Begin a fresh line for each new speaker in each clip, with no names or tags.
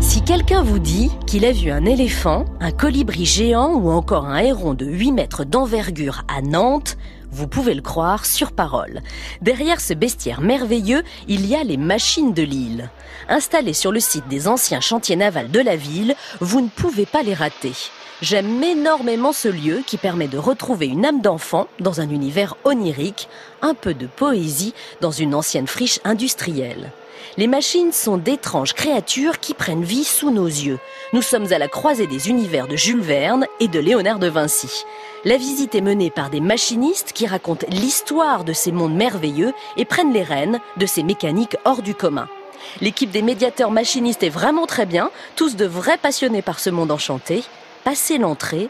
Si quelqu'un vous dit qu'il a vu un éléphant, un colibri géant ou encore un héron de 8 mètres d'envergure à Nantes, vous pouvez le croire sur parole. Derrière ce bestiaire merveilleux, il y a les machines de l'île. Installées sur le site des anciens chantiers navals de la ville, vous ne pouvez pas les rater. J'aime énormément ce lieu qui permet de retrouver une âme d'enfant dans un univers onirique, un peu de poésie dans une ancienne friche industrielle. Les machines sont d'étranges créatures qui prennent vie sous nos yeux. Nous sommes à la croisée des univers de Jules Verne et de Léonard de Vinci. La visite est menée par des machinistes qui racontent l'histoire de ces mondes merveilleux et prennent les rênes de ces mécaniques hors du commun. L'équipe des médiateurs machinistes est vraiment très bien, tous de vrais passionnés par ce monde enchanté. Passez l'entrée,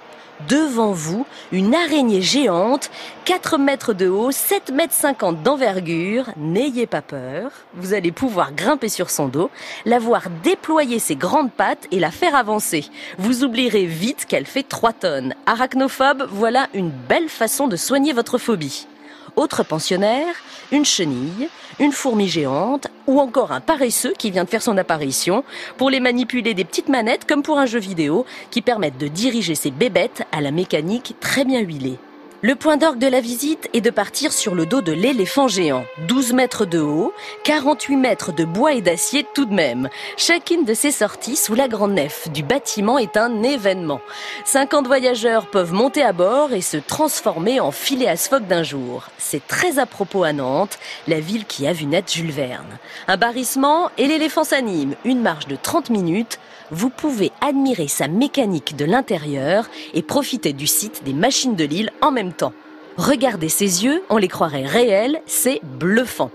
devant vous, une araignée géante, 4 mètres de haut, 7 mètres 50 d'envergure. N'ayez pas peur. Vous allez pouvoir grimper sur son dos, la voir déployer ses grandes pattes et la faire avancer. Vous oublierez vite qu'elle fait 3 tonnes. Arachnophobe, voilà une belle façon de soigner votre phobie. Autre pensionnaire, une chenille, une fourmi géante ou encore un paresseux qui vient de faire son apparition pour les manipuler des petites manettes comme pour un jeu vidéo qui permettent de diriger ces bébêtes à la mécanique très bien huilée. Le point d'orgue de la visite est de partir sur le dos de l'éléphant géant. 12 mètres de haut, 48 mètres de bois et d'acier tout de même. Chacune de ces sorties sous la grande nef du bâtiment est un événement. 50 voyageurs peuvent monter à bord et se transformer en filet à phoque d'un jour. C'est très à propos à Nantes, la ville qui a vu naître Jules Verne. Un barrissement et l'éléphant s'anime. Une marche de 30 minutes. Vous pouvez admirer sa mécanique de l'intérieur et profiter du site des machines de l'île en même temps. Regardez ses yeux, on les croirait réels, c'est bluffant.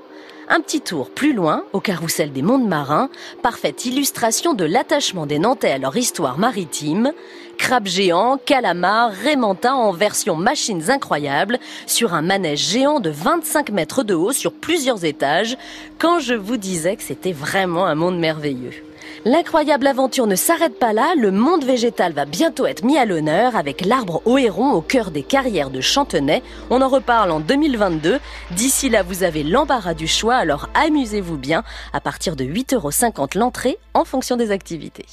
Un petit tour plus loin, au carrousel des mondes marins, parfaite illustration de l'attachement des Nantais à leur histoire maritime. Crabe géant, calamar, rémentin en version machines incroyables, sur un manège géant de 25 mètres de haut sur plusieurs étages, quand je vous disais que c'était vraiment un monde merveilleux. L'incroyable aventure ne s'arrête pas là, le monde végétal va bientôt être mis à l'honneur avec l'arbre au héron au cœur des carrières de Chantenay. On en reparle en 2022. D'ici là, vous avez l'embarras du choix, alors amusez-vous bien à partir de 8,50€ l'entrée en fonction des activités.